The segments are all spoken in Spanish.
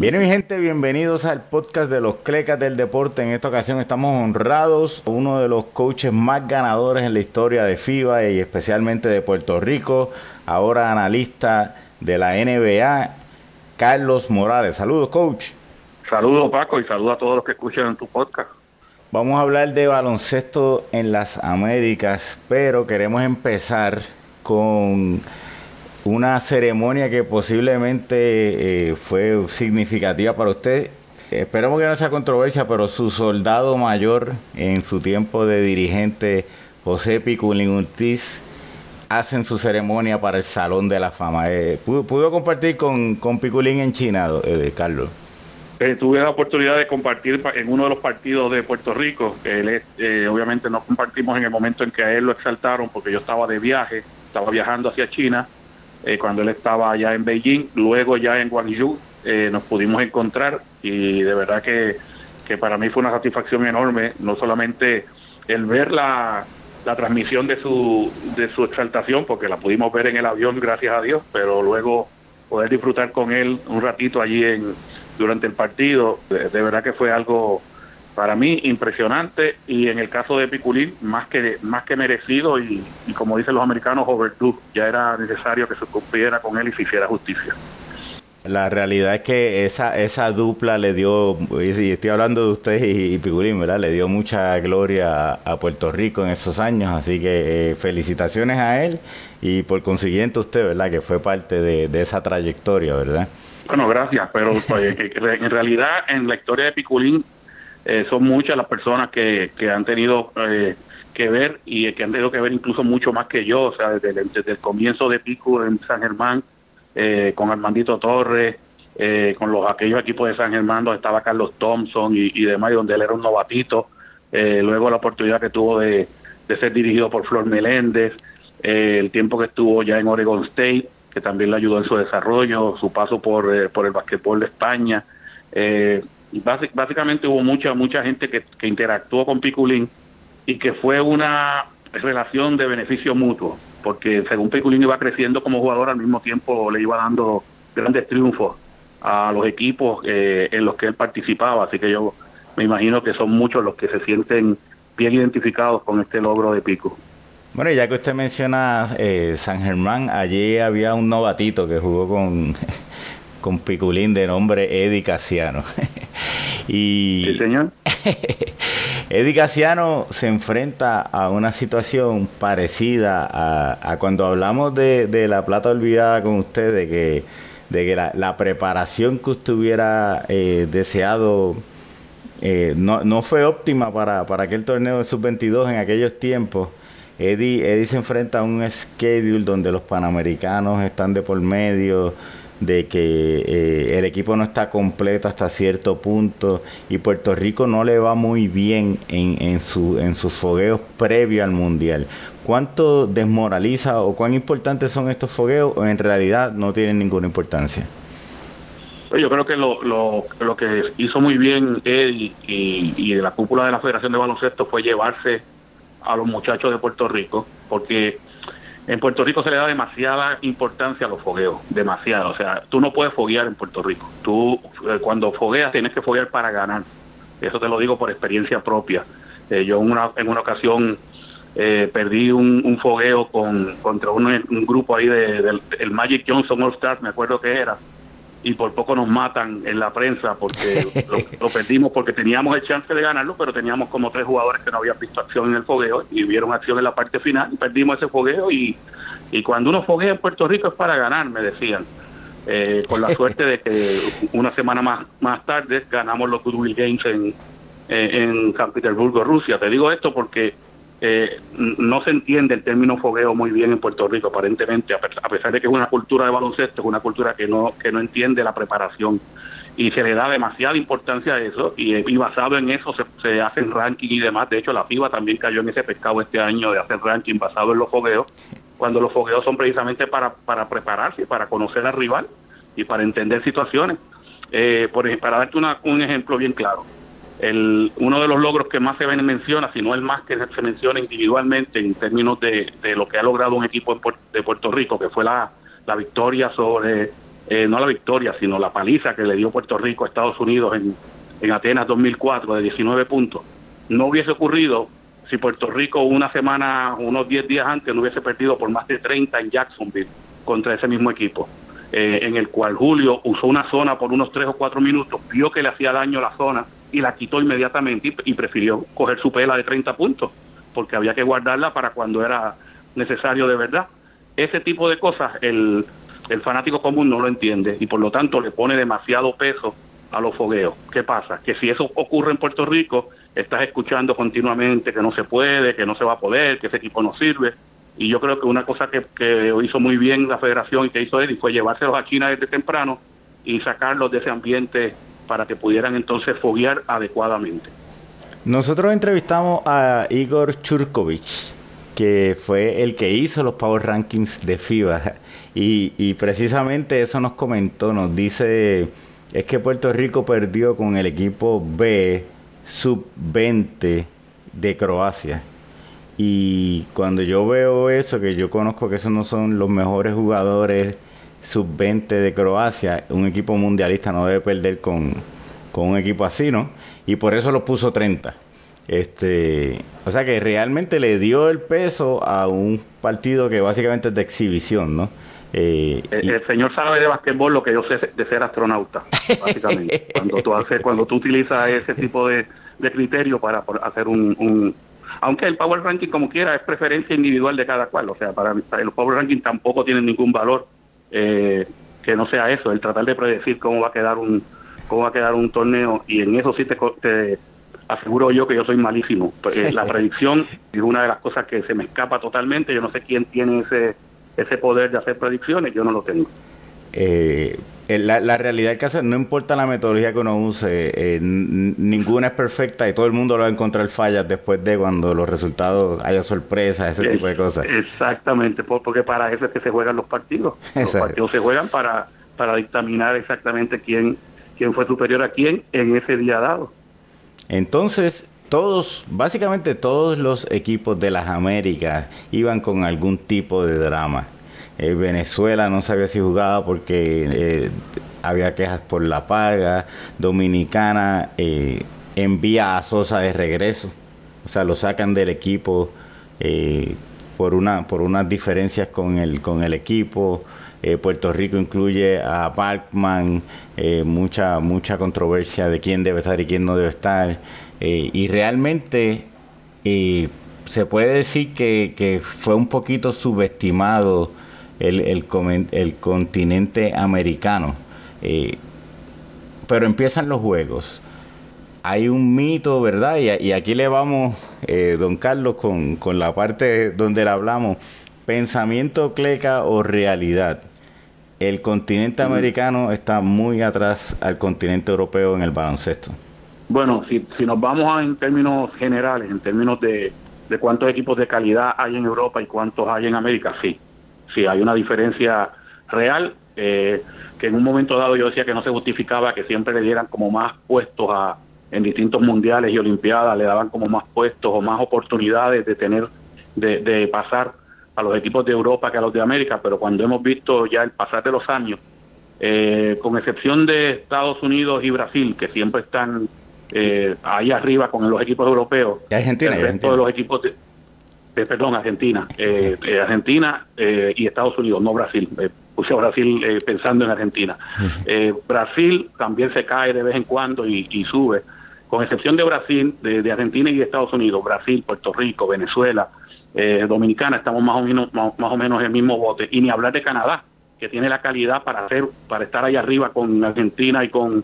Bien, mi gente, bienvenidos al podcast de los Clecas del Deporte. En esta ocasión estamos honrados uno de los coaches más ganadores en la historia de FIBA y especialmente de Puerto Rico, ahora analista de la NBA, Carlos Morales. Saludos, coach. Saludos, Paco, y saludos a todos los que escuchan tu podcast. Vamos a hablar de baloncesto en las Américas, pero queremos empezar con una ceremonia que posiblemente eh, fue significativa para usted. Esperemos que no sea controversia, pero su soldado mayor en su tiempo de dirigente, José Piculín Ortiz, hacen su ceremonia para el Salón de la Fama. Eh, ¿pudo, compartir con, con, Piculín en China, eh, Carlos? tuve la oportunidad de compartir en uno de los partidos de Puerto Rico. Él obviamente no compartimos en el momento en que a él lo exaltaron porque yo estaba de viaje, estaba viajando hacia China eh, cuando él estaba allá en Beijing, luego ya en Guangzhou eh, nos pudimos encontrar y de verdad que, que para mí fue una satisfacción enorme, no solamente el ver la, la transmisión de su, de su exaltación, porque la pudimos ver en el avión, gracias a Dios, pero luego poder disfrutar con él un ratito allí en durante el partido, de verdad que fue algo para mí impresionante y en el caso de Piculín más que más que merecido y, como dicen los americanos overdue. Ya era necesario que se cumpliera con él y se hiciera justicia. La realidad es que esa esa dupla le dio y estoy hablando de usted y, Piculín verdad le dio mucha gloria a, Puerto Rico en esos años así que eh, felicitaciones a él y por consiguiente usted verdad que fue parte de, de esa trayectoria verdad bueno gracias pero pues, en realidad en la historia de Piculín eh, son muchas las personas que, que han tenido eh, que ver y que han tenido que ver incluso mucho más que yo, o sea, desde, el comienzo de Pico en San Germán, eh, con Armandito Torres, con los aquellos equipos de San Germán donde estaba Carlos Thompson y, y demás, donde él era un novatito, luego la oportunidad que tuvo de, de ser dirigido por Flor Meléndez, el tiempo que estuvo ya en Oregon State, que también le ayudó en su desarrollo, su paso por, por el basquetbol de España, eh, básicamente hubo mucha mucha gente que, que interactuó con Piculín y que fue una relación de beneficio mutuo, porque según Piculín iba creciendo como jugador, al mismo tiempo le iba dando grandes triunfos a los equipos eh, en los que él participaba, así que yo me imagino que son muchos los que se sienten bien identificados con este logro de Pico. Bueno, ya que usted menciona eh, San Germán, allí había un novatito que jugó con con Piculín de nombre Eddie Casiano. y sí, señor. Eddie Casiano se enfrenta a una situación parecida a, cuando hablamos de, la plata olvidada con usted, de que, de que la, preparación que usted hubiera eh, deseado eh, no, no, fue óptima para, para aquel torneo de sub-22 en aquellos tiempos. Eddie, Eddie se enfrenta a un schedule donde los panamericanos están de por medio, de que eh, el equipo no está completo hasta cierto punto y Puerto Rico no le va muy bien en, en, su, en sus fogueos previo al Mundial. ¿Cuánto desmoraliza o cuán importantes son estos fogueos o en realidad no tienen ninguna importancia? Pues yo creo que lo, lo, lo que hizo muy bien él y, y la cúpula de la Federación de Baloncesto fue llevarse a los muchachos de Puerto Rico, porque en Puerto Rico se le da demasiada importancia a los fogueos, demasiado. O sea, tú no puedes foguear en Puerto Rico. Tú eh, cuando fogueas tienes que foguear para ganar. Eso te lo digo por experiencia propia. Eh, yo una, en una ocasión eh, perdí un, fogueo con, contra un, grupo ahí de, del Magic Johnson All Stars, me acuerdo que era y por poco nos matan en la prensa porque lo, perdimos porque teníamos el chance de ganarlo, pero teníamos como tres jugadores que no habían visto acción en el fogueo y vieron acción en la parte final y perdimos ese fogueo y, y cuando uno foguea en Puerto Rico es para ganar, me decían. Eh, con la suerte de que una semana más, más tarde ganamos los Goodwill Games en, en San Petersburgo, Rusia. Te digo esto porque eh, no se entiende el término fogueo muy bien en Puerto Rico, aparentemente, a pesar de que es una cultura de baloncesto, es una cultura que no, que no entiende la preparación y se le da demasiada importancia a eso y, basado en eso se, hacen ranking y demás. De hecho, la FIBA también cayó en ese pescado este año de hacer ranking basado en los fogueos, cuando los fogueos son precisamente para, para prepararse, para conocer al rival y para entender situaciones. Eh, por, para darte una, un ejemplo bien claro, el, uno de los logros que más se menciona, si no el más que se menciona individualmente en términos de, de lo que ha logrado un equipo de Puerto Rico, que fue la, la victoria sobre eh, no la victoria, sino la paliza que le dio Puerto Rico a Estados Unidos en, en Atenas 2004 de 19 puntos, no hubiese ocurrido si Puerto Rico una semana, unos 10 días antes, no hubiese perdido por más de 30 en Jacksonville contra ese mismo equipo, eh, en el cual Julio usó una zona por unos 3 o 4 minutos, vio que le hacía daño la zona y la quitó inmediatamente y, prefirió coger su pela de 30 puntos, porque había que guardarla para cuando era necesario de verdad. Ese tipo de cosas el, el fanático común no lo entiende y por lo tanto le pone demasiado peso a los fogueos. ¿Qué pasa? Que si eso ocurre en Puerto Rico, estás escuchando continuamente que no se puede, que no se va a poder, que ese equipo no sirve. Y yo creo que una cosa que, que hizo muy bien la federación y que hizo Eddie fue llevárselos a China desde temprano y sacarlos de ese ambiente para que pudieran entonces foguear adecuadamente. Nosotros entrevistamos a Igor Churkovich, que fue el que hizo los Power Rankings de FIBA. Y, y precisamente eso nos comentó, nos dice, es que Puerto Rico perdió con el equipo B sub-20 de Croacia. Y cuando yo veo eso, que yo conozco que esos no son los mejores jugadores sub-20 de Croacia, un equipo mundialista no debe perder con, con, un equipo así, ¿no? Y por eso lo puso 30. Este, o sea que realmente le dio el peso a un partido que básicamente es de exhibición, ¿no? Eh, el, señor sabe de basquetbol lo que yo sé de ser astronauta, básicamente. cuando tú haces, cuando tú utilizas ese tipo de, de criterio para, hacer un, aunque el power ranking como quiera es preferencia individual de cada cual, o sea, para el power ranking tampoco tiene ningún valor eh, que no sea eso, el tratar de predecir cómo va a quedar un cómo va a quedar un torneo y en eso sí te, te aseguro yo que yo soy malísimo. Eh, la predicción es una de las cosas que se me escapa totalmente, yo no sé quién tiene ese ese poder de hacer predicciones, yo no lo tengo. Eh, la, la, realidad del caso, no importa la metodología que uno use, eh, ninguna es perfecta y todo el mundo lo va a encontrar fallas después de cuando los resultados haya sorpresas, ese tipo de cosas. Exactamente, porque para eso es que se juegan los partidos. Los partidos se juegan para, para dictaminar exactamente quién, quién fue superior a quién en ese día dado. Entonces, todos, básicamente todos los equipos de las Américas iban con algún tipo de drama. Eh, Venezuela no sabía si jugaba porque eh, había quejas por la paga. Dominicana eh, envía a Sosa de regreso. O sea, lo sacan del equipo por, una, por unas diferencias con el, con el equipo. Puerto Rico incluye a Balkman, mucha, mucha controversia de quién debe estar y quién no debe estar. Y realmente se puede decir que, fue un poquito subestimado el, el, el continente americano. Eh, pero empiezan los juegos. Hay un mito, ¿verdad? Y, aquí le vamos, don Carlos, con, con la parte donde le hablamos. Pensamiento cleca o realidad. El continente americano está muy atrás al continente europeo en el baloncesto. Bueno, si, si nos vamos en términos generales, en términos de, de cuántos equipos de calidad hay en Europa y cuántos hay en América, sí. Sí, hay una diferencia real, eh, que en un momento dado yo decía que no se justificaba que siempre le dieran como más puestos a en distintos mundiales y olimpiadas, le daban como más puestos o más oportunidades de tener, de, de pasar a los equipos de Europa que a los de América, pero cuando hemos visto ya el pasar de los años, eh, con excepción de Estados Unidos y Brasil, que siempre están eh, ahí arriba con los equipos europeos. ¿Y Argentina? El resto de los equipos de, perdón, Argentina, eh, eh, Argentina eh, y Estados Unidos, no Brasil. puse a Brasil pensando en Argentina. Brasil también se cae de vez en cuando y, sube, con excepción de Brasil, de, Argentina y de Estados Unidos, Brasil, Puerto Rico, Venezuela, Dominicana, estamos más o menos más, o menos en el mismo bote. Y ni hablar de Canadá, que tiene la calidad para hacer, para estar ahí arriba con Argentina y con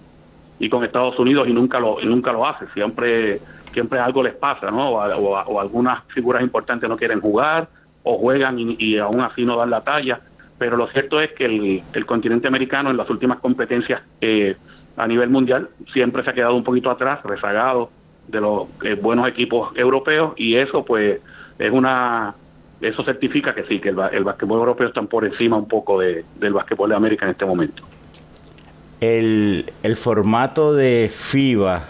y con Estados Unidos y nunca lo nunca lo hace siempre siempre algo les pasa no o, algunas figuras importantes no quieren jugar o juegan y, aún así no dan la talla. Pero lo cierto es que el, continente americano en las últimas competencias eh, a nivel mundial siempre se ha quedado un poquito atrás rezagado de los eh, buenos equipos europeos y eso pues es una eso certifica que sí que el, el basquetbol europeo está por encima un poco de, del basquetbol de América en este momento. El, formato de FIBA,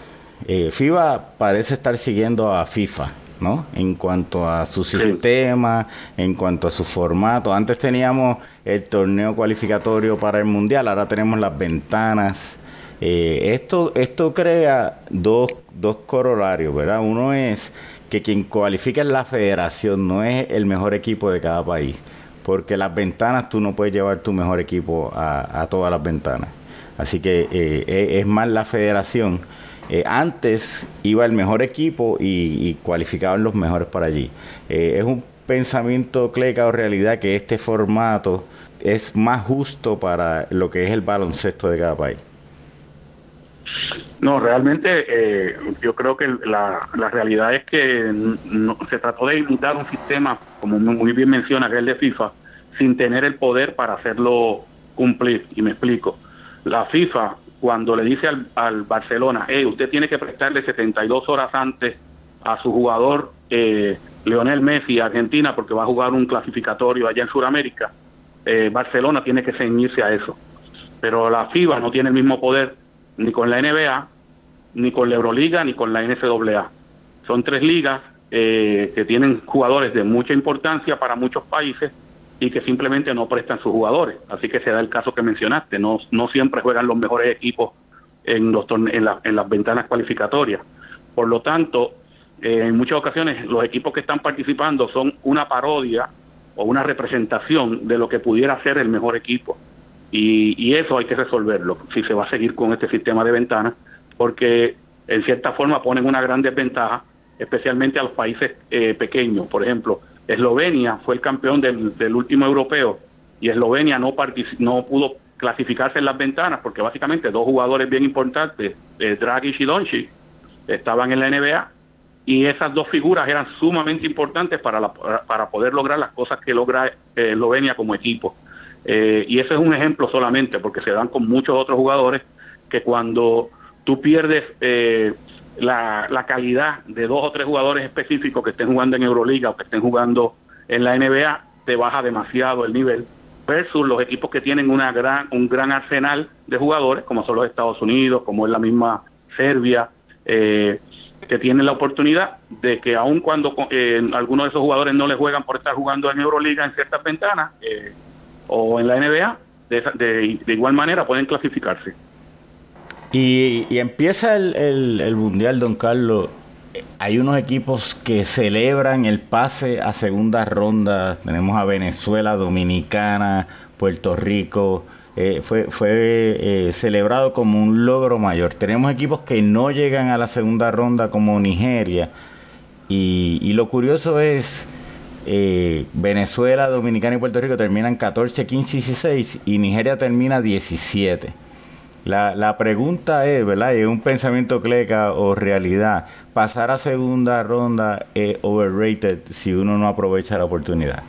eh, FIBA parece estar siguiendo a FIFA. ¿no? En cuanto a su sistema, en cuanto a su formato. Antes teníamos el torneo cualificatorio para el mundial, ahora tenemos las ventanas. Eh, esto, esto crea dos, dos corolarios, ¿verdad? Uno es que quien cualifica en la federación no es el mejor equipo de cada país, porque las ventanas tú no puedes llevar tu mejor equipo a, todas las ventanas. Así que eh, es más la federación eh, antes iba el mejor equipo y, cualificaban los mejores para allí. Eh, es un pensamiento cleca o realidad que este formato es más justo para lo que es el baloncesto de cada país. No, realmente eh, yo creo que la, realidad es que se trató de imitar un sistema, como muy bien menciona, que es el de FIFA, sin tener el poder para hacerlo cumplir. Y me explico. La FIFA cuando le dice al, Barcelona, hey, usted tiene que prestarle 72 horas antes a su jugador eh, Leonel Messi Argentina porque va a jugar un clasificatorio allá en Sudamérica, eh, Barcelona tiene que ceñirse a eso. Pero la FIBA no tiene el mismo poder ni con la NBA, ni con la Euroliga, ni con la NCAA. Son tres ligas eh, que tienen jugadores de mucha importancia para muchos países y que simplemente no prestan sus jugadores. Así que se da el caso que mencionaste, no, no siempre juegan los mejores equipos en, los en, en las ventanas cualificatorias. Por lo tanto, eh, en muchas ocasiones los equipos que están participando son una parodia o una representación de lo que pudiera ser el mejor equipo. Y, y eso hay que resolverlo si se va a seguir con este sistema de ventanas, porque en cierta forma ponen una gran desventaja, especialmente a los países eh, pequeños. Por ejemplo, Eslovenia fue el campeón del, último europeo y Eslovenia no, pudo clasificarse en las ventanas porque básicamente dos jugadores bien importantes, eh, Draghi y Doncic, estaban en la NBA y esas dos figuras eran sumamente importantes para, para poder lograr las cosas que logra eh, Eslovenia como equipo. Eh, y ese es un ejemplo solamente porque se dan con muchos otros jugadores que cuando tú pierdes eh, la, la calidad de dos o tres jugadores específicos que estén jugando en Euroliga o que estén jugando en la NBA, te baja demasiado el nivel versus los equipos que tienen una gran, un gran arsenal de jugadores, como son los Estados Unidos, como es la misma Serbia, eh, que tienen la oportunidad de que aun cuando eh, algunos de esos jugadores no les juegan por estar jugando en Euroliga en ciertas ventanas eh, o en la NBA, de, de igual manera pueden clasificarse. Y, empieza el, Mundial, don Carlos. Hay unos equipos que celebran el pase a segunda ronda. Tenemos a Venezuela, Dominicana, Puerto Rico. Eh, fue fue eh, celebrado como un logro mayor. Tenemos equipos que no llegan a la segunda ronda como Nigeria. Y, lo curioso es, eh, Venezuela, Dominicana y Puerto Rico terminan 14, 15 y 16 y Nigeria termina 17. La, la pregunta es, ¿verdad? ¿Es un pensamiento cleca o realidad? ¿Pasar a segunda ronda es overrated si uno no aprovecha la oportunidad?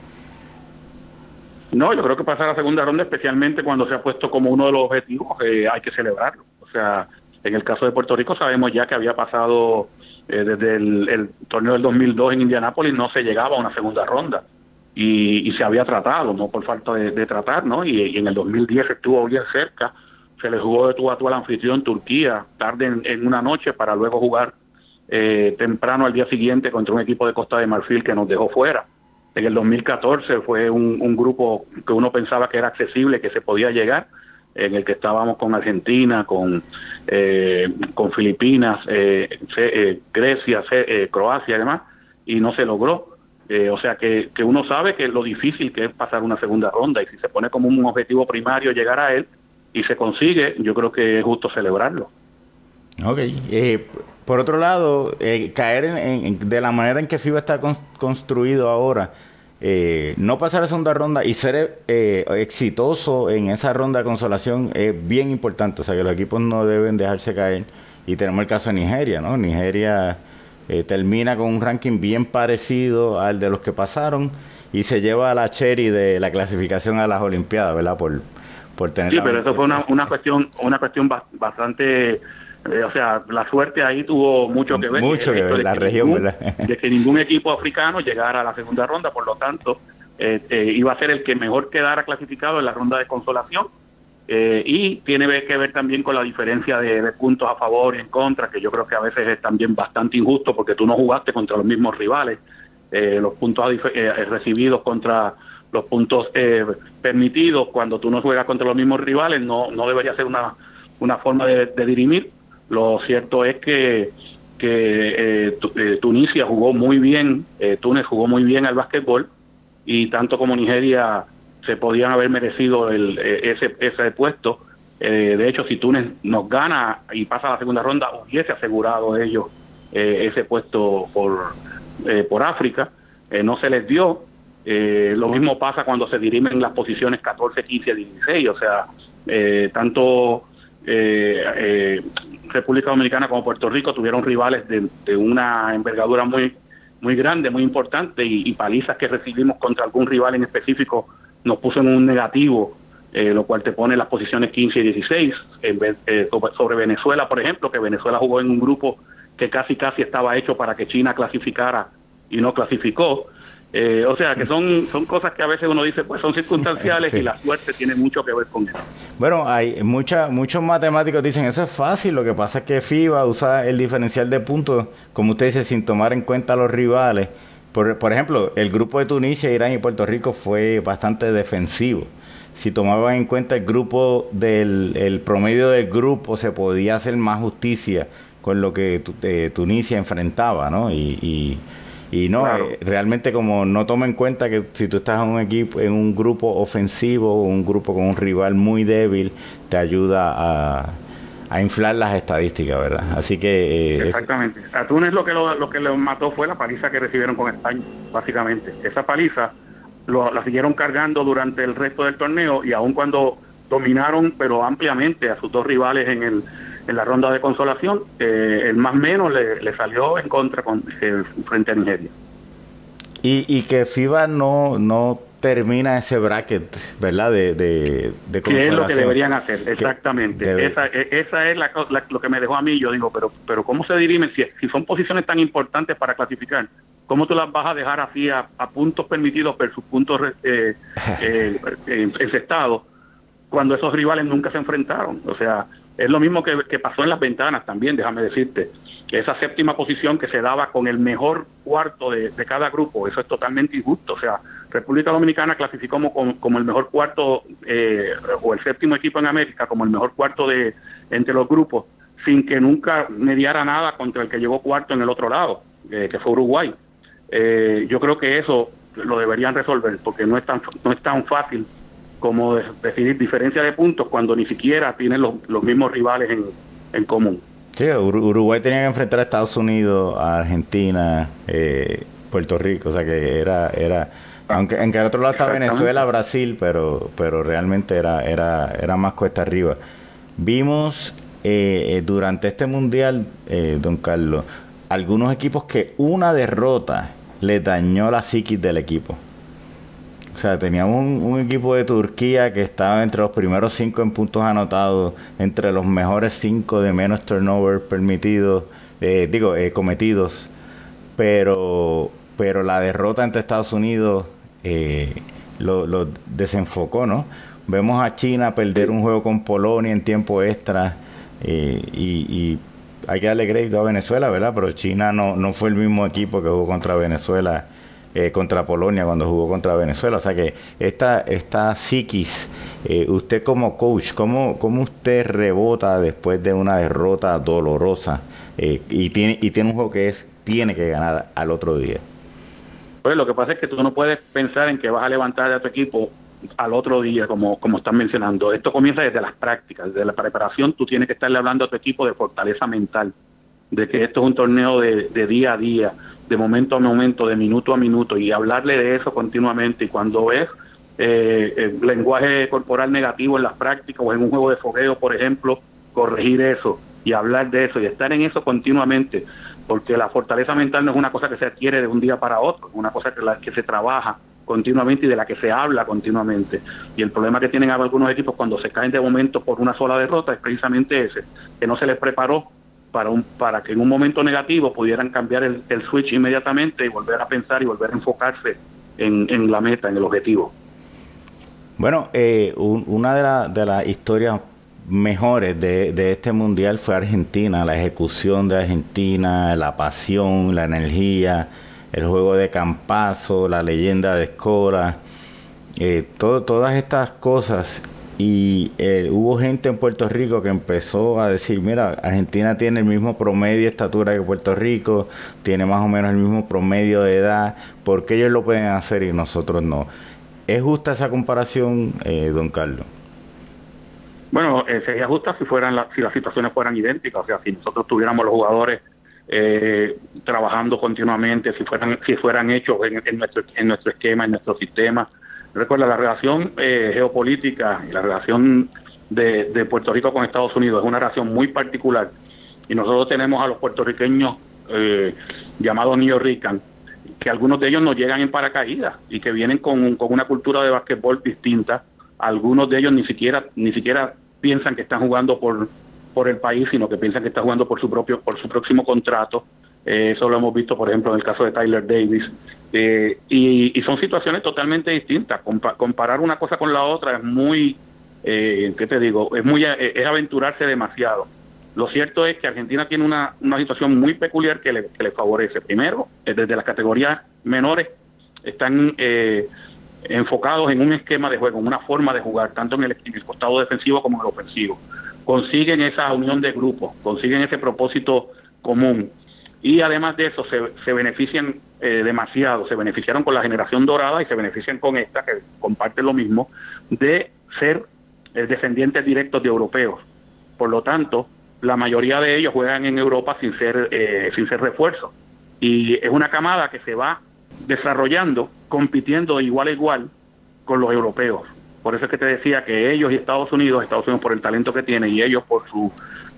No, yo creo que pasar a segunda ronda, especialmente cuando se ha puesto como uno de los objetivos, eh, hay que celebrarlo. O sea, en el caso de Puerto Rico sabemos ya que había pasado eh, desde el, torneo del 2002 en Indianápolis, no se llegaba a una segunda ronda. Y, se había tratado, no por falta de, tratar, ¿no? Y, y, en el 2010 estuvo bien cerca se le jugó de tu a tu al anfitrión Turquía, tarde en, una noche para luego jugar eh, temprano al día siguiente contra un equipo de Costa de Marfil que nos dejó fuera. En el 2014 fue un, grupo que uno pensaba que era accesible, que se podía llegar, en el que estábamos con Argentina, con, eh, con Filipinas, eh, Grecia, Croacia y demás, y no se logró. o sea que, que uno sabe que lo difícil que es pasar una segunda ronda y si se pone como un objetivo primario llegar a él, y se consigue, yo creo que es justo celebrarlo. Ok. Eh, por otro lado, eh, caer en, de la manera en que FIBA está construido ahora, eh, no pasar a segunda ronda y ser exitoso en esa ronda de consolación es bien importante. O sea, que los equipos no deben dejarse caer. Y tenemos el caso de Nigeria, ¿no? Nigeria termina con un ranking bien parecido al de los que pasaron y se lleva a la cherry de la clasificación a las Olimpiadas, ¿verdad? Por, Sí, pero eso fue una, una cuestión una cuestión bastante eh, o sea, la suerte ahí tuvo mucho que ver. Mucho que ver, la región, ¿verdad? De que ningún equipo africano llegara a la segunda ronda, por lo tanto, eh, eh, iba a ser el que mejor quedara clasificado en la ronda de consolación eh, y tiene que ver también con la diferencia de, puntos a favor y en contra, que yo creo que a veces es también bastante injusto porque tú no jugaste contra los mismos rivales, eh, los puntos recibidos contra los puntos permitidos cuando tú no juegas contra los mismos rivales no, no debería ser una, una forma de, dirimir. Lo cierto es que, que Tunisia jugó muy bien, Túnez jugó muy bien al básquetbol y tanto como Nigeria se podían haber merecido el, e, ese, ese puesto. Eh, de hecho, si Túnez nos gana y pasa a la segunda ronda, hubiese asegurado ellos eh, ese puesto por, eh, por África. no se les dio. Lo mismo pasa cuando se dirimen las posiciones 14, 15, 16. O sea, tanto República Dominicana como Puerto Rico tuvieron rivales de, una envergadura muy muy grande, muy importante y, palizas que recibimos contra algún rival en específico nos puso en un negativo, eh, lo cual te pone las posiciones 15 y 16, en vez, eh, sobre Venezuela, por ejemplo, que Venezuela jugó en un grupo que casi casi estaba hecho para que China clasificara y no clasificó. Eh, o sea, que son, son cosas que a veces uno dice, pues son circunstanciales y la suerte tiene mucho que ver con eso. Bueno, hay mucha, muchos matemáticos dicen, eso es fácil, lo que pasa es que FIBA usa el diferencial de puntos, como usted dice, sin tomar en cuenta a los rivales por, ejemplo, el grupo de Tunisia, Irán y Puerto Rico fue bastante defensivo. Si tomaban en cuenta el grupo del promedio del grupo, se podía hacer más justicia con lo que eh, Tunisia enfrentaba, ¿no? Y, y, no, eh, realmente como no toma en cuenta que si tú estás en un equipo, en un grupo ofensivo, un grupo con un rival muy débil, te ayuda a, a inflar las estadísticas, ¿verdad? Así que... Eh, Exactamente. A Túnez lo que lo, lo que le mató fue la paliza que recibieron con España, básicamente. Esa paliza lo, la siguieron cargando durante el resto del torneo y aun cuando dominaron, pero ampliamente, a sus dos rivales en, el, en la ronda de consolación, eh, el más menos le, le, salió en contra con, eh, frente a Nigeria. Y, y que FIBA no, no termina ese bracket, ¿verdad? De, de, de ¿Qué es lo que deberían hacer? Exactamente. Esa, e, esa es la, lo que me dejó a mí. Yo digo, pero pero ¿cómo se dirimen? Si, si son posiciones tan importantes para clasificar, ¿cómo tú las vas a dejar así a, puntos permitidos versus puntos eh, eh, encestados cuando esos rivales nunca se enfrentaron? O sea, es lo mismo que, que pasó en las ventanas también, déjame decirte esa séptima posición que se daba con el mejor cuarto de, cada grupo, eso es totalmente injusto. O sea, República Dominicana clasificó como, como, el mejor cuarto eh, o el séptimo equipo en América como el mejor cuarto de entre los grupos, sin que nunca mediara nada contra el que llegó cuarto en el otro lado, eh, que fue Uruguay. Eh, yo creo que eso lo deberían resolver porque no es tan no es tan fácil como decidir diferencia de puntos cuando ni siquiera tienen los, los mismos rivales en, en común. Sí, Uruguay tenía que enfrentar a Estados Unidos, a Argentina, eh, Puerto Rico, o sea que era, era, aunque en que al otro lado está Venezuela, Brasil, pero, pero realmente era, era, era más cuesta arriba. Vimos eh, durante este mundial, eh, don Carlos, algunos equipos que una derrota le dañó la psiquis del equipo. O sea, teníamos un, equipo de Turquía que estaba entre los primeros cinco en puntos anotados, entre los mejores cinco de menos turnover permitidos, eh, digo, eh, cometidos. Pero, pero la derrota ante Estados Unidos eh, lo, desenfocó, ¿no? Vemos a China perder un juego con Polonia en tiempo extra y, y, hay que darle crédito a Venezuela, ¿verdad? Pero China no, no fue el mismo equipo que jugó contra Venezuela eh, contra Polonia cuando jugó contra Venezuela. O sea que esta, esta psiquis, eh, usted como coach, ¿cómo, ¿cómo usted rebota después de una derrota dolorosa eh, y, tiene, y tiene un juego que es tiene que ganar al otro día? Pues lo que pasa es que tú no puedes pensar en que vas a levantar a tu equipo al otro día, como, como están mencionando. Esto comienza desde las prácticas, desde la preparación. Tú tienes que estarle hablando a tu equipo de fortaleza mental, de que esto es un torneo de, de día a día, de momento a momento, de minuto a minuto, y hablarle de eso continuamente. Y cuando ves eh, lenguaje corporal negativo en las prácticas o en un juego de fogueo, por ejemplo, corregir eso y hablar de eso y estar en eso continuamente, porque la fortaleza mental no es una cosa que se adquiere de un día para otro, es una cosa que, la, que se trabaja continuamente y de la que se habla continuamente. Y el problema que tienen algunos equipos cuando se caen de momento por una sola derrota es precisamente ese, que no se les preparó para, un, para que en un momento negativo pudieran cambiar el, switch inmediatamente y volver a pensar y volver a enfocarse en, la meta, en el objetivo. Bueno, eh, una de, de las historias mejores de, de, este mundial fue Argentina, la ejecución de Argentina, la pasión, la energía, el juego de Campazo, la leyenda de Escola, eh, todo, todas estas cosas. Y eh, hubo gente en Puerto Rico que empezó a decir, mira, Argentina tiene el mismo promedio de estatura que Puerto Rico, tiene más o menos el mismo promedio de edad, ¿por qué ellos lo pueden hacer y nosotros no? ¿Es justa esa comparación, eh, don Carlos? Bueno, eh, sería justa si fueran si las situaciones fueran idénticas, o sea, si nosotros tuviéramos los jugadores eh, trabajando continuamente, si fueran si fueran hechos en, nuestro en nuestro esquema, en nuestro sistema. Recuerda la relación eh, geopolítica y la relación de, Puerto Rico con Estados Unidos es una relación muy particular y nosotros tenemos a los puertorriqueños eh, llamados New Rican que algunos de ellos no llegan en paracaídas y que vienen con, con una cultura de básquetbol distinta. Algunos de ellos ni siquiera ni siquiera piensan que están jugando por por el país, sino que piensan que están jugando por su propio por su próximo contrato. Eh, eso lo hemos visto, por ejemplo, en el caso de Tyler Davis. Eh, y, son situaciones totalmente distintas. comparar una cosa con la otra es muy, eh, ¿qué te digo? Es muy es aventurarse demasiado. Lo cierto es que Argentina tiene una, una situación muy peculiar que le, que le favorece. Primero, desde las categorías menores están eh, enfocados en un esquema de juego, en una forma de jugar, tanto en el, costado defensivo como en el ofensivo. Consiguen esa unión de grupos, consiguen ese propósito común. Y además de eso, se, benefician eh, demasiado, se beneficiaron con la generación dorada y se benefician con esta, que comparte lo mismo, de ser eh, descendientes directos de europeos. Por lo tanto, la mayoría de ellos juegan en Europa sin ser, eh, sin ser refuerzo. Y es una camada que se va desarrollando, compitiendo de igual a igual con los europeos. Por eso es que te decía que ellos y Estados Unidos, Estados Unidos por el talento que tiene y ellos por su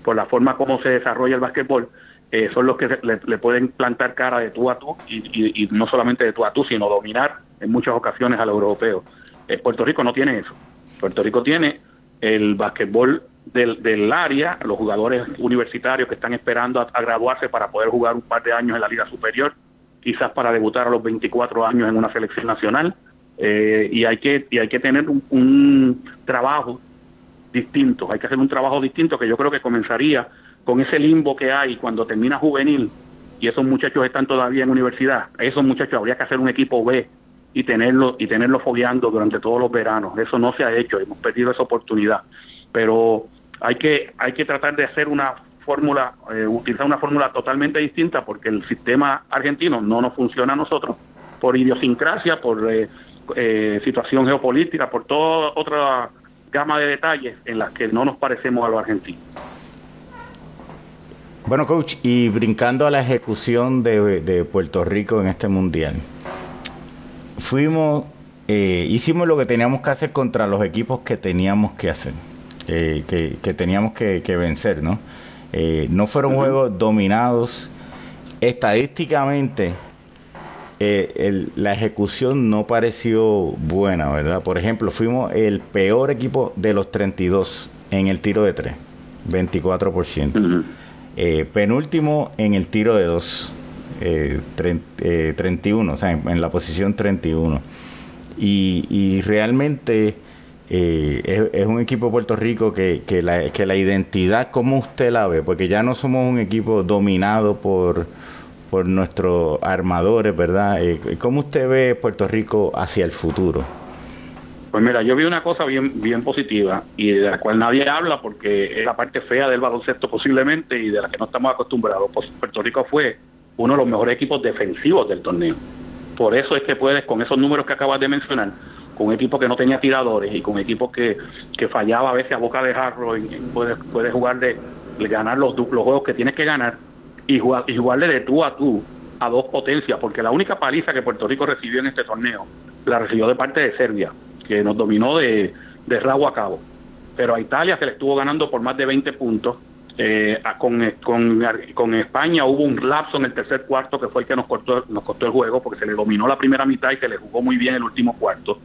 por la forma como se desarrolla el básquetbol, eh, son los que le, le, pueden plantar cara de tú a tú y, y, no solamente de tú a tú, sino dominar en muchas ocasiones a los europeos. Eh, Puerto Rico no tiene eso. Puerto Rico tiene el básquetbol del, del, área, los jugadores universitarios que están esperando a, a, graduarse para poder jugar un par de años en la Liga Superior, quizás para debutar a los 24 años en una selección nacional. Eh, y hay que y hay que tener un, un, trabajo distinto, hay que hacer un trabajo distinto que yo creo que comenzaría con ese limbo que hay cuando termina juvenil y esos muchachos están todavía en universidad, esos muchachos habría que hacer un equipo B y tenerlo y tenerlo fogueando durante todos los veranos. Eso no se ha hecho, hemos perdido esa oportunidad. Pero hay que hay que tratar de hacer una fórmula, eh, utilizar una fórmula totalmente distinta porque el sistema argentino no nos funciona a nosotros por idiosincrasia, por eh, eh, situación geopolítica, por toda otra gama de detalles en las que no nos parecemos a los argentinos. Bueno, coach, y brincando a la ejecución de, de Puerto Rico en este mundial, fuimos, eh, hicimos lo que teníamos que hacer contra los equipos que teníamos que hacer eh, que, que, teníamos que, que vencer, ¿no? Eh, no fueron uh -huh. juegos dominados. Estadísticamente, eh, el, la ejecución no pareció buena, ¿verdad? Por ejemplo, fuimos el peor equipo de los 32 en el tiro de 3, 24%. Uh -huh. Penúltimo en el tiro de 2, 31, o sea, en, la posición 31. Y, y realmente eh, es, un equipo de Puerto Rico que, que, la, que la identidad, ¿cómo usted la ve? Porque ya no somos un equipo dominado por, por nuestros armadores, ¿verdad? Eh, ¿Cómo usted ve Puerto Rico hacia el futuro? Pues mira, yo vi una cosa bien, bien positiva y de la cual nadie habla porque es la parte fea del baloncesto posiblemente y de la que no estamos acostumbrados. Pues Puerto Rico fue uno de los mejores equipos defensivos del torneo. Por eso es que puedes, con esos números que acabas de mencionar, con un equipo que no tenía tiradores y con un equipo que, que fallaba a veces a boca de jarro y, y puede, puede jugar de ganar los, los, juegos que tienes que ganar y, jugar, y jugarle de tú a tú a dos potencias, porque la única paliza que Puerto Rico recibió en este torneo la recibió de parte de Serbia, que nos dominó de, de rabo a cabo. Pero a Italia se le estuvo ganando por más de 20 puntos. Eh, con, con, con España hubo un lapso en el tercer cuarto que fue el que nos costó, nos costó el juego porque se le dominó la primera mitad y se le jugó muy bien el último cuarto.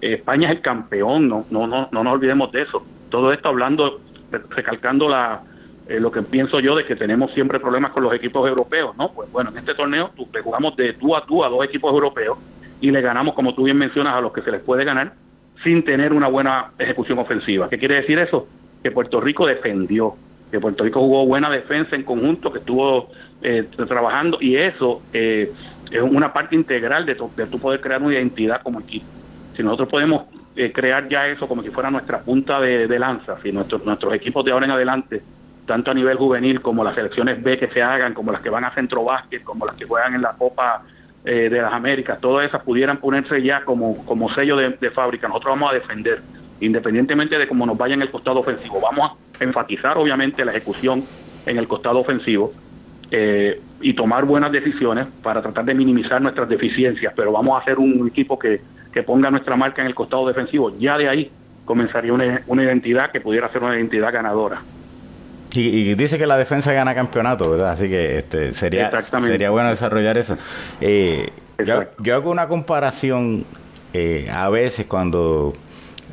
España es el campeón, no, no, no, no nos olvidemos de eso. Todo esto hablando, recalcando la, eh, lo que pienso yo de que tenemos siempre problemas con los equipos europeos, ¿no? Pues bueno, en este torneo jugamos de tú a tú a dos equipos europeos y le ganamos, como tú bien mencionas, a los que se les puede ganar sin tener una buena ejecución ofensiva. ¿Qué quiere decir eso? Que Puerto Rico defendió, que Puerto Rico jugó buena defensa en conjunto, que estuvo eh, trabajando y eso eh, es una parte integral de tu, de tu poder crear una identidad como equipo. Si nosotros podemos eh, crear ya eso como si fuera nuestra punta de, lanza, si nuestros nuestros equipos de ahora en adelante, tanto a nivel juvenil como las selecciones B que se hagan, como las que van a centro básquet, como las que juegan en la Copa eh, de las Américas, todas esas pudieran ponerse ya como, como sello de, fábrica. Nosotros vamos a defender, independientemente de cómo nos vaya en el costado ofensivo. Vamos a enfatizar, obviamente, la ejecución en el costado ofensivo eh, y tomar buenas decisiones para tratar de minimizar nuestras deficiencias, pero vamos a hacer un equipo que, que ponga nuestra marca en el costado defensivo. Ya de ahí comenzaría una, una identidad que pudiera ser una identidad ganadora. Y, dice que la defensa gana campeonato, ¿verdad? Así que este, sería, sería bueno desarrollar eso. Eh, yo, hago una comparación eh, a veces cuando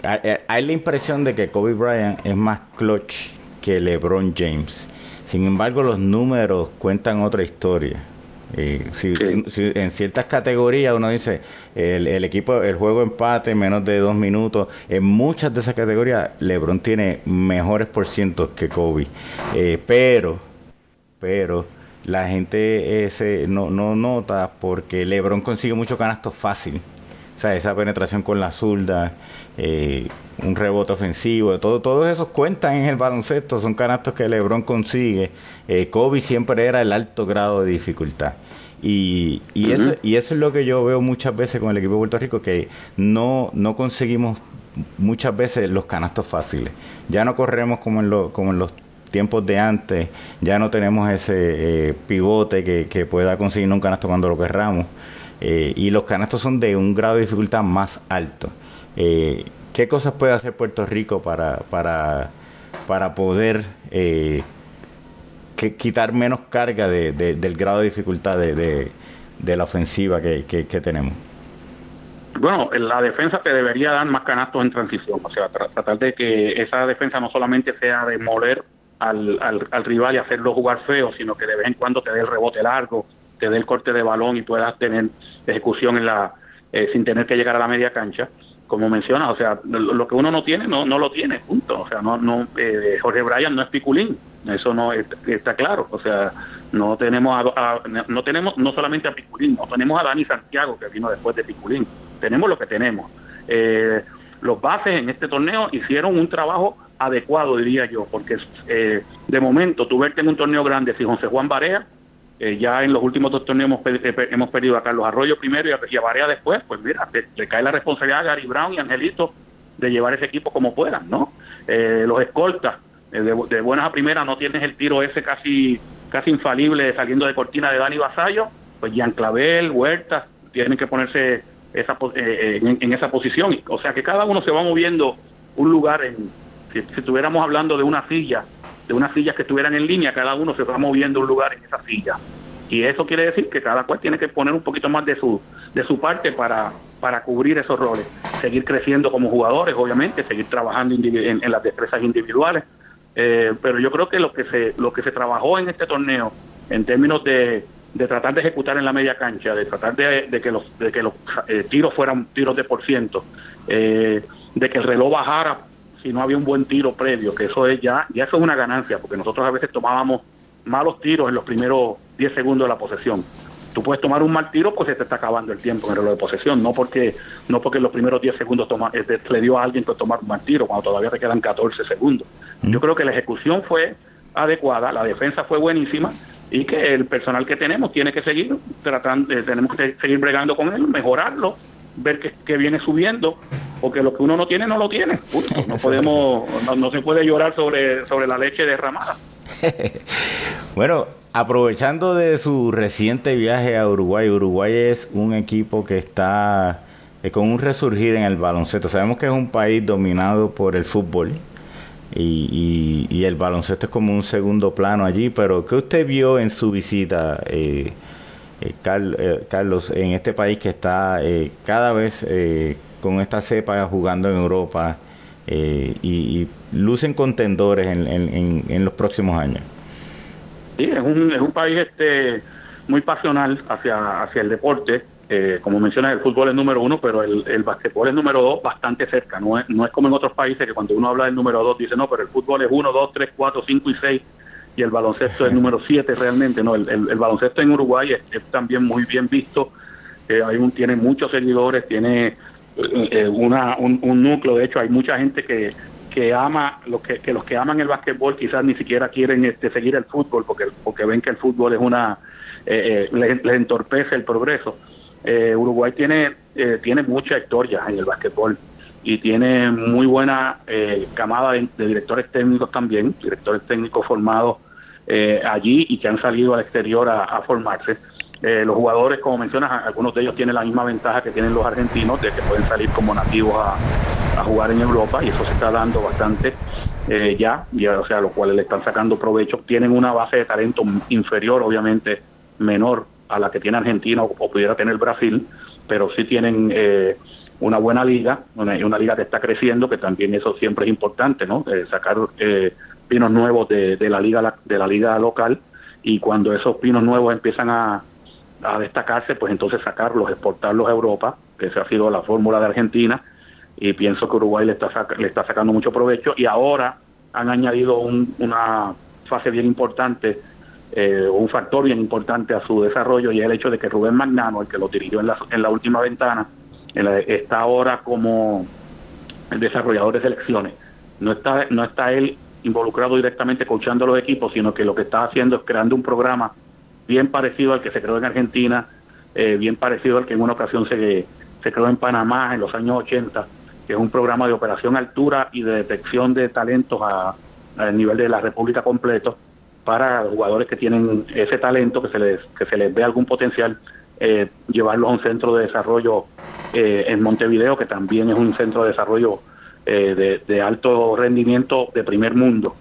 hay, la impresión de que Kobe Bryant es más clutch que LeBron James. Sin embargo, los números cuentan otra historia. Eh, si, en ciertas categorías uno dice el, el, equipo, el juego empate menos de dos minutos, en muchas de esas categorías LeBron tiene mejores por cientos que Kobe, eh, pero, pero la gente ese no, no nota porque LeBron consigue mucho canasto fácil. Sea, esa penetración con la zurda, eh, un rebote ofensivo, todo, todos esos cuentan en el baloncesto, son canastos que LeBron consigue. Eh, Kobe siempre era el alto grado de dificultad. Y, y, eso, y eso es lo que yo veo muchas veces con el equipo de Puerto Rico, que no, no conseguimos muchas veces los canastos fáciles. Ya no corremos como en, lo, como en los tiempos de antes, ya no tenemos ese eh, pivote que, que, pueda conseguir un canasto cuando lo querramos. Eh, y los canastos son de un grado de dificultad más alto. Eh, ¿Qué cosas puede hacer Puerto Rico para, para, para poder eh, quitar menos carga de, del grado de dificultad de, la ofensiva que, tenemos? Bueno, la defensa te debería dar más canastos en transición, o sea, tratar de que esa defensa no solamente sea de moler al, al, rival y hacerlo jugar feo, sino que de vez en cuando te dé el rebote largo, te dé el corte de balón y puedas tener ejecución en la eh, sin tener que llegar a la media cancha como menciona, o sea, lo que uno no tiene, no, no lo tiene, punto. O sea, no, no, eh, Jorge Bryan no es piculín, eso no está, claro. O sea, no tenemos a, no tenemos no solamente a Piculín, no tenemos a Dani Santiago que vino después de Piculín. Tenemos lo que tenemos. Eh, los bases en este torneo hicieron un trabajo adecuado, diría yo, porque eh, de momento tú verte en un torneo grande si José Juan Barea eh, ya en los últimos dos torneos hemos, eh, hemos perdido a Carlos Arroyo primero y a, Varea después, pues mira, le, cae la responsabilidad a Gary Brown y Angelito de llevar ese equipo como puedan, ¿no? Eh, los escoltas, de, buenas a primeras no tienes el tiro ese casi casi infalible saliendo de cortina de Dani Basayo, pues Jean Clavel, Huerta, tienen que ponerse esa, en, esa posición. O sea que cada uno se va moviendo un lugar en, si estuviéramos hablando de una silla, de unas sillas que estuvieran en línea, cada uno se va moviendo un lugar en esa silla. Y eso quiere decir que cada cual tiene que poner un poquito más de su, de su parte para, para cubrir esos roles. Seguir creciendo como jugadores, obviamente, seguir trabajando en, las destrezas individuales. Eh, pero yo creo que lo que se lo que se trabajó en este torneo en términos de, de tratar de ejecutar en la media cancha, de tratar de, que los de que los eh, tiros fueran tiros de por ciento, eh, de que el reloj bajara si no había un buen tiro previo, que eso es ya, ya eso es una ganancia, porque nosotros a veces tomábamos malos tiros en los primeros 10 segundos de la posesión. Tú puedes tomar un mal tiro, pues se te está acabando el tiempo en el reloj de posesión, no porque no porque en los primeros 10 segundos toma, eh, le dio a alguien tomar un mal tiro, cuando todavía te quedan 14 segundos. Yo creo que la ejecución fue adecuada, la defensa fue buenísima y que el personal que tenemos tiene que seguir tratando, eh, tenemos que seguir bregando con él, mejorarlo, ver que, que viene subiendo porque lo que uno no tiene no lo tiene. No podemos, no, se puede llorar sobre, sobre la leche derramada. bueno, aprovechando de su reciente viaje a Uruguay, Uruguay es un equipo que está eh, con un resurgir en el baloncesto. Sabemos que es un país dominado por el fútbol. Y, y, el baloncesto es como un segundo plano allí, pero ¿qué usted vio en su visita, eh, Carlos, en este país que está cada vez con esta cepa jugando en Europa eh, y, lucen contendores en, los próximos años. Sí, es un, es un país este muy pasional hacia, hacia el deporte. Eh, como mencionas, el fútbol es número uno, pero el, el basquetbol es número dos bastante cerca. No es, no es como en otros países que cuando uno habla del número dos dice, no, pero el fútbol es uno, dos, tres, cuatro, cinco y seis y el baloncesto es número siete realmente. No, el, el, baloncesto en Uruguay es, también muy bien visto. Eh, hay un, tiene muchos seguidores, tiene eh, una, un, un, núcleo. De hecho, hay mucha gente que, que ama, los que, que los que aman el basquetbol quizás ni siquiera quieren este, seguir el fútbol porque, porque ven que el fútbol es una, eh, les, les entorpece el progreso eh, Uruguay tiene, eh, tiene mucha historia en el básquetbol y tiene muy buena eh, camada de, directores técnicos también, directores técnicos formados eh, allí y que han salido al exterior a, formarse. los jugadores, como mencionas, algunos de ellos tienen la misma ventaja que tienen los argentinos, de que pueden salir como nativos a, jugar en Europa y eso se está dando bastante ya, ya, o sea, los cuales le están sacando provecho. Tienen una base de talento inferior, obviamente menor a la que tiene Argentina o, pudiera tener Brasil, pero sí tienen eh, una buena liga, una, una, liga que está creciendo, que también eso siempre es importante, ¿no? Eh, sacar eh, pinos nuevos de, la liga de la liga local y cuando esos pinos nuevos empiezan a, destacarse, pues entonces sacarlos, exportarlos a Europa, que esa ha sido la fórmula de Argentina y pienso que Uruguay le está le está sacando mucho provecho y ahora han añadido un, una fase bien importante eh, un factor bien importante a su desarrollo y es el hecho de que Rubén Magnano, el que lo dirigió en la, en la última ventana, está ahora como desarrollador de selecciones. No está, no está él involucrado directamente coachando los equipos, sino que lo que está haciendo es creando un programa bien parecido al que se creó en Argentina, eh, bien parecido al que en una ocasión se, se creó en Panamá en los años 80, que es un programa de operación altura y de detección de talentos a, a nivel de la República completo, para jugadores que tienen ese talento, que se les, que se les ve algún potencial, eh, llevarlos a un centro de desarrollo eh, en Montevideo, que también es un centro de desarrollo eh, de, alto rendimiento de primer mundo.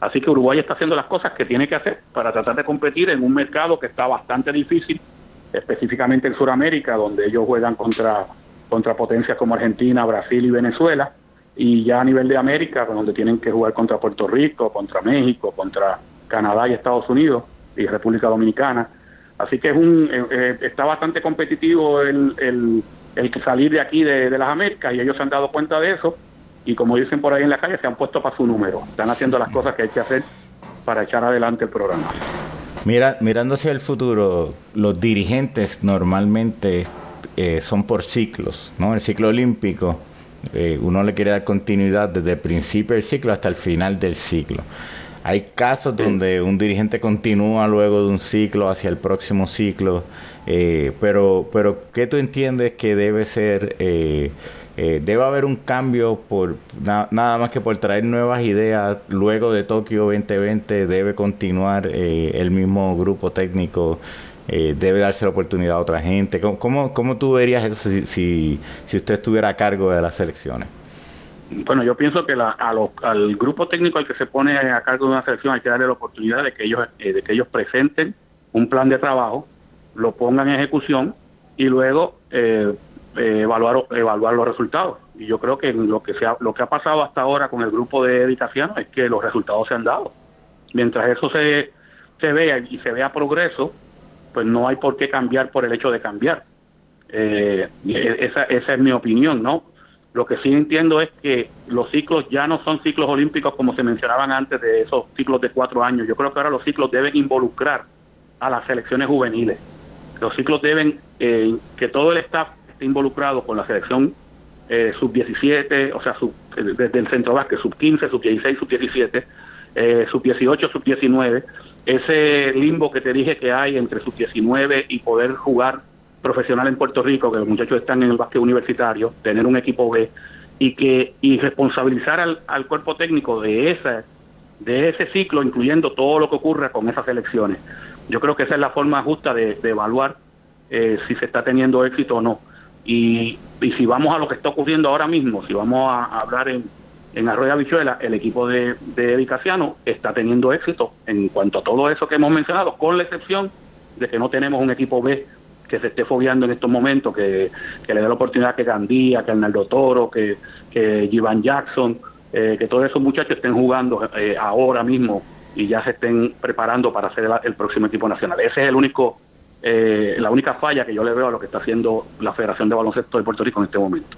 así que Uruguay está haciendo las cosas que tiene que hacer para tratar de competir en un mercado que está bastante difícil, específicamente en Sudamérica, donde ellos juegan contra, contra potencias como Argentina, Brasil y Venezuela y ya a nivel de América, donde tienen que jugar contra Puerto Rico, contra México, contra Canadá y Estados Unidos y República Dominicana. Así que es un eh, eh, está bastante competitivo el, el, el salir de aquí de, las Américas y ellos se han dado cuenta de eso y como dicen por ahí en la calle, se han puesto para su número. Están haciendo las cosas que hay que hacer para echar adelante el programa. Mira, mirando el futuro, los dirigentes normalmente eh, son por ciclos, ¿no? El ciclo olímpico eh, uno le quiere dar continuidad desde el principio del ciclo hasta el final del ciclo. Hay casos donde un dirigente continúa luego de un ciclo hacia el próximo ciclo, eh, pero, pero ¿qué tú entiendes que debe ser? Eh, debe haber un cambio por nada más que por traer nuevas ideas luego de Tokio 2020 debe continuar el mismo grupo técnico eh, debe darse la oportunidad a otra gente. ¿Cómo, cómo, tú verías eso si, si, usted estuviera a cargo de las elecciones? Bueno, yo pienso que la, a al grupo técnico al que se pone a cargo de una selección hay que darle la oportunidad de que ellos, eh, de que ellos presenten un plan de trabajo, lo pongan en ejecución y luego eh, evaluar, evaluar los resultados. Y yo creo que lo que, se ha, lo que ha pasado hasta ahora con el grupo de dedicación es que los resultados se han dado. Mientras eso se, se vea y se vea progreso, pues no hay por qué cambiar por el hecho de cambiar. Eh, esa, esa es mi opinión, ¿no? Lo que sí entiendo es que los ciclos ya no son ciclos olímpicos como se mencionaban antes de esos ciclos de cuatro años. Yo creo que ahora los ciclos deben involucrar a las selecciones juveniles. Los ciclos deben eh, que todo el staff esté involucrado con la selección eh, sub-17, o sea, sub, desde el centro básquet, sub-15, sub-16, sub-17, eh, sub-18, sub-19, ese limbo que te dije que hay entre sub-19 y poder jugar profesional en Puerto Rico, que los muchachos están en el básquet universitario, tener un equipo B y que y responsabilizar al, al cuerpo técnico de esa de ese ciclo, incluyendo todo lo que ocurra con esas elecciones. Yo creo que esa es la forma justa de, evaluar eh, si se está teniendo éxito o no. Y, y si vamos a lo que está ocurriendo ahora mismo, si vamos a hablar en, en Arroyo Habichuela, el equipo de, de está teniendo éxito en cuanto a todo eso que hemos mencionado, con la excepción de que no tenemos un equipo B que se esté fobiando en estos momentos, que, le dé la oportunidad que Gandía, que Arnaldo Toro, que, que Jivan Jackson, eh, que todos esos muchachos estén jugando eh, ahora mismo y ya se estén preparando para ser el, próximo equipo nacional. Ese es el único eh, la única falla que yo le veo a lo que está haciendo la Federación de Baloncesto de Puerto Rico en este momento.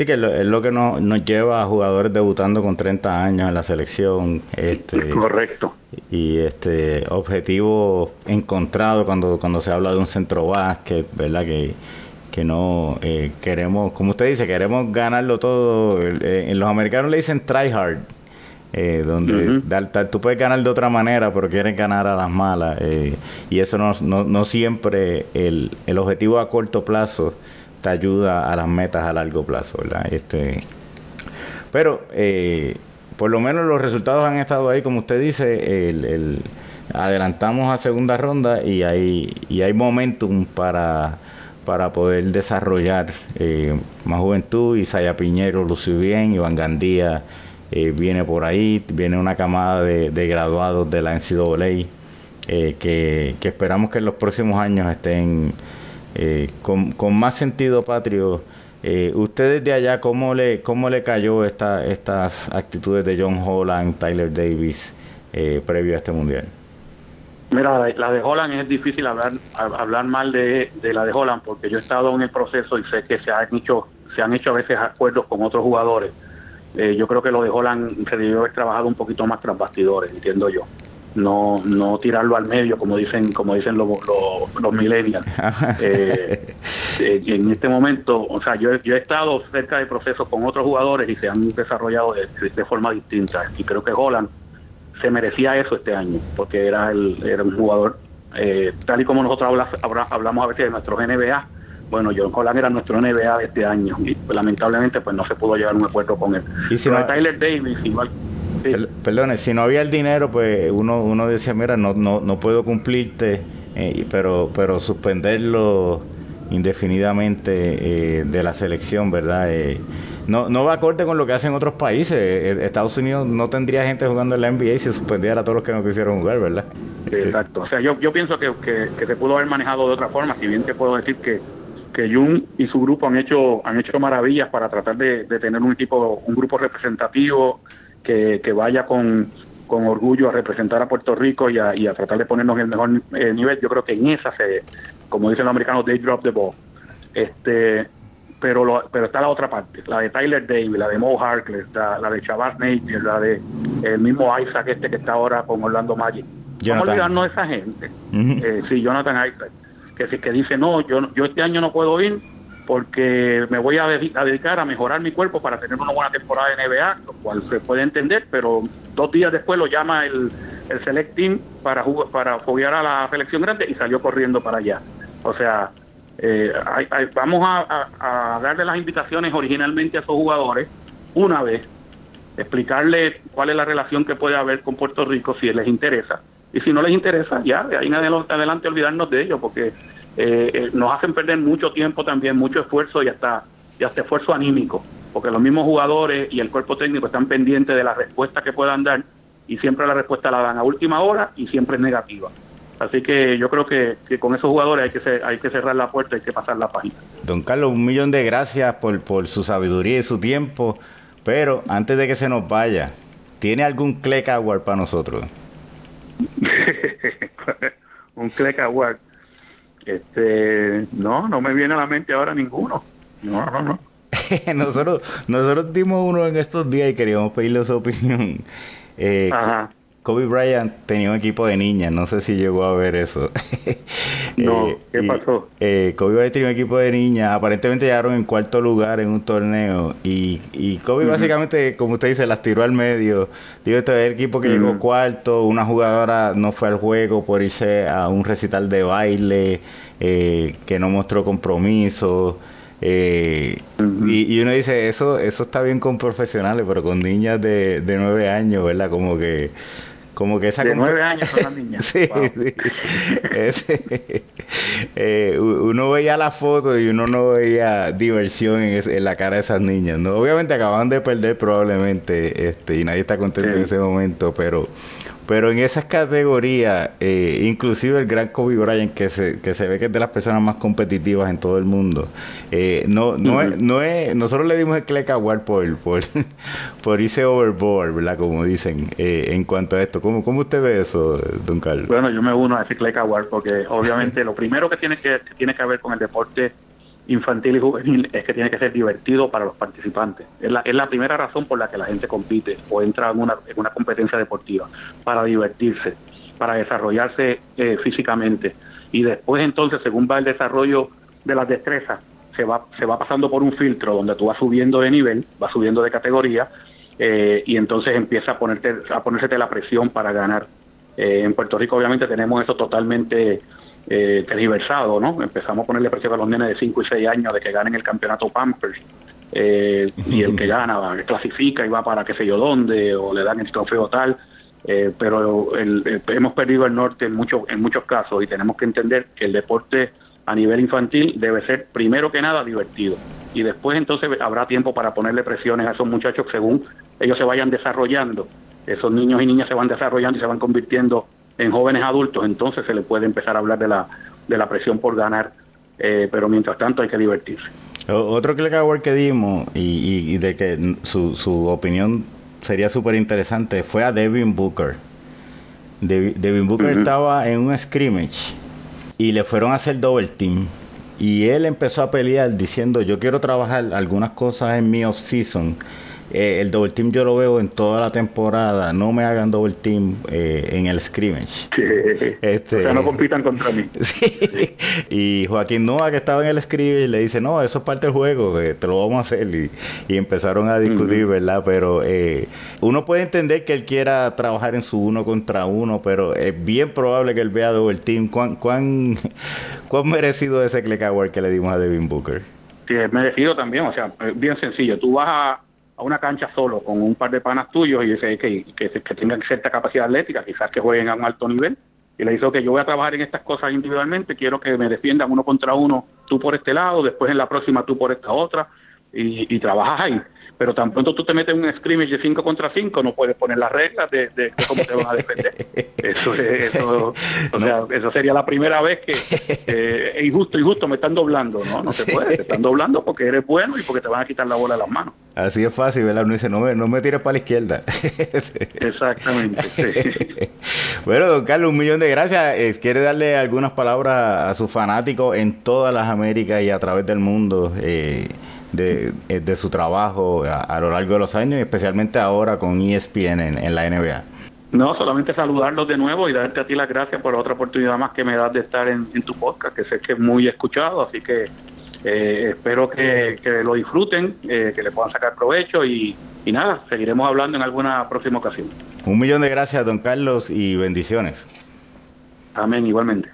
Sí, que es lo que nos, nos lleva a jugadores debutando con 30 años en la selección. Este, Correcto. Y este objetivo encontrado cuando, cuando se habla de un centro básquet, ¿verdad? Que, que no eh, queremos, como usted dice, queremos ganarlo todo. Eh, en los americanos le dicen try hard. Eh, donde tú puedes ganar de otra manera, pero quieres ganar a las malas. Eh, y eso no, no, no siempre el, el, objetivo a corto plazo te ayuda a las metas a largo plazo, ¿verdad? Este, pero eh, por lo menos los resultados han estado ahí, como usted dice, el, el, adelantamos a segunda ronda y hay, y hay momentum para, para poder desarrollar más juventud. Isaya Piñero lució bien, Iván Gandía eh, viene por ahí, viene una camada de, de graduados de la NCAA eh, que, que, esperamos que en los próximos años estén eh, con, con, más sentido patrio. Eh, ¿Ustedes de allá cómo le, cómo le cayó esta, estas actitudes de John Holland, Tyler Davis eh, previo a este mundial? Mira, la de Holland es difícil hablar hablar mal de, de, la de Holland porque yo he estado en el proceso y sé que se han hecho se han hecho a veces acuerdos con otros jugadores eh, yo creo que lo de Holland se debió haber trabajado un poquito más tras bastidores, entiendo yo. No, no tirarlo al medio como dicen como dicen los, los, los millennials. eh, eh, en este momento, o sea, yo, yo he estado cerca de procesos con otros jugadores y se han desarrollado de, de forma distinta. Y creo que Holland se merecía eso este año, porque era, el, era un jugador, eh, tal y como nosotros habla, hablamos a veces de nuestros NBA, bueno, John Holland era nuestro NBA de este año y pues, lamentablemente pues no se pudo llegar a un acuerdo con él. Y si Pero no, Tyler Davis igual sí. per, perdone, si no había el dinero, pues uno uno decía, mira, no no no puedo cumplirte, eh, pero pero suspenderlo indefinidamente eh, de la selección, ¿verdad? Eh, no, no va acorde con lo que hacen otros países. Eh, Estados Unidos no tendría gente jugando en la NBA si suspendiera a todos los que no quisieron jugar, ¿verdad? Exacto. O sea, yo, yo pienso que, que, que se pudo haber manejado de otra forma, si bien te puedo decir que que Jun y su grupo han hecho han hecho maravillas para tratar de, de tener un equipo un grupo representativo que, que vaya con, con, orgullo a representar a Puerto Rico y a, y a tratar de ponernos en el mejor eh, nivel. Yo creo que en esa se como dicen los americanos they drop the ball. Este pero lo, pero está la otra parte la de Tyler Davis la de Mo Harkless la, la de Chavaz Napier la de el mismo Isaac este que está ahora con Orlando Magic. Vamos a olvidarnos de esa gente uh -huh. eh, sí Jonathan Isaac que, que dice, no, yo, yo este año no puedo ir porque me voy a, de a, dedicar a mejorar mi cuerpo para tener una buena temporada de NBA, lo cual se puede entender, pero dos días después lo llama el, el Select Team para, para foguear a la selección grande y salió corriendo para allá. O sea, eh, hay, hay, vamos a, darle las invitaciones originalmente a esos jugadores una vez, explicarles cuál es la relación que puede haber con Puerto Rico si les interesa y si no les interesa, ya de ahí en adelante olvidarnos de ellos, porque eh, eh, nos hacen perder mucho tiempo también, mucho esfuerzo y hasta, y hasta esfuerzo anímico, porque los mismos jugadores y el cuerpo técnico están pendientes de la respuesta que puedan dar y siempre la respuesta la dan a última hora y siempre es negativa. Así que yo creo que, que con esos jugadores hay que, ser, hay que cerrar la puerta, hay que pasar la página. Don Carlos, un millón de gracias por, por su sabiduría y su tiempo, pero antes de que se nos vaya, ¿tiene algún click award para nosotros? un Cleck Award. Este, no, no me viene a la mente ahora ninguno. No, no, no. nosotros, nosotros dimos uno en estos días y queríamos pedirle su opinión. Eh, Ajá. Kobe Bryant tenía un equipo de niñas, no sé si llegó a ver eso. no, eh, ¿qué pasó? Y, eh, Kobe Bryant tenía un equipo de niñas, aparentemente llegaron en cuarto lugar en un torneo y, y Kobe uh -huh. básicamente, como usted dice, las tiró al medio. Digo, este es el equipo que uh -huh. llegó cuarto, una jugadora no fue al juego por irse a un recital de baile, eh, que no mostró compromiso. Eh, uh -huh. y, y, uno dice, eso eso está bien con profesionales, pero con niñas de, de nueve años, ¿verdad? Como que como que esa de nueve años son las niñas sí, wow. sí. Ese, eh, uno veía la foto y uno no veía diversión en, ese, en, la cara de esas niñas no obviamente acaban de perder probablemente este y nadie está contento sí. en ese momento pero pero en esas categorías, eh, inclusive el gran Kobe Bryant, que se, que se ve que es de las personas más competitivas en todo el mundo, eh, no, no, es, no es, nosotros le dimos el Cleck Award por, por, por irse overboard, ¿verdad? Como dicen, eh, en cuanto a esto. ¿Cómo, ¿Cómo usted ve eso, don Carlos? Bueno, yo me uno a ese Cleck Award porque obviamente lo primero que tiene que, que tiene que ver con el deporte infantil y juvenil es que tiene que ser divertido para los participantes. Es la, es la primera razón por la que la gente compite o entra en una, en una competencia deportiva, para divertirse, para desarrollarse eh, físicamente. Y después entonces, según va el desarrollo de las destrezas, se va, se va pasando por un filtro donde tú vas subiendo de nivel, vas subiendo de categoría, eh, y entonces empieza a ponerte a ponerse la presión para ganar. Eh, en Puerto Rico obviamente tenemos eso totalmente eh, tergiversado, ¿no? Empezamos a ponerle presión a los nenes de 5 y 6 años de que ganen el campeonato Pampers. Eh, y el que gana clasifica y va para qué sé yo dónde o le dan el trofeo tal eh, pero el, hemos perdido el norte en muchos en muchos casos y tenemos que entender que el deporte a nivel infantil debe ser primero que nada divertido y después entonces habrá tiempo para ponerle presiones a esos muchachos según ellos se vayan desarrollando esos niños y niñas se van desarrollando y se van convirtiendo en jóvenes adultos, entonces se le puede empezar a hablar de la, de la presión por ganar, eh, pero mientras tanto hay que divertirse. Otro click award que dimos y, y, de que su, su opinión sería súper interesante fue a Devin Booker. Devin Booker estaba en un scrimmage y le fueron a hacer double team. Y él empezó a pelear diciendo, yo quiero trabajar algunas cosas en mi off-season eh, el double team yo lo veo en toda la temporada. No me hagan double team eh, en el scrimmage. Este, o sea, no compitan contra mí. Y Joaquín Noah, que estaba en el scrimmage, le dice: No, eso es parte del juego, te lo vamos a hacer. Y, empezaron a discutir, ¿verdad? Pero eh, uno puede entender que él quiera trabajar en su uno contra uno, pero es bien probable que él vea double team. ¿Cuán, cuán, cuán merecido ese click award que le dimos a Devin Booker? Sí, es merecido también. O sea, bien sencillo. Tú vas a a una cancha solo con un par de panas tuyos y que, que, que tengan cierta capacidad atlética, quizás que jueguen a un alto nivel. Y le dice, que yo voy a trabajar en estas cosas individualmente, quiero que me defiendan uno contra uno, tú por este lado, después en la próxima tú por esta otra, y, y trabajas ahí pero tan pronto tú te metes en un scrimmage de 5 contra 5, no puedes poner las reglas de, de, cómo te van a defender. Eso, eso, o sea, eso sería la primera vez que eh, injusto, injusto, me están doblando. No, no se puede, te están doblando porque eres bueno y porque te van a quitar la bola de las manos. Así es fácil, ¿verdad? Uno dice, no me, no me tires para la izquierda. Exactamente, Bueno, don Carlos, un millón de gracias. ¿Quiere darle algunas palabras a sus fanáticos en todas las Américas y a través del mundo? Eh, de, eh, de su trabajo a, lo largo de los años y especialmente ahora con ESPN en, en la NBA. No, solamente saludarlos de nuevo y darte a ti las gracias por otra oportunidad más que me das de estar en, tu podcast, que sé que es muy escuchado, así que eh, espero que, que, lo disfruten, eh, que le puedan sacar provecho y, y nada, seguiremos hablando en alguna próxima ocasión. Un millón de gracias, don Carlos, y bendiciones. Amén, igualmente.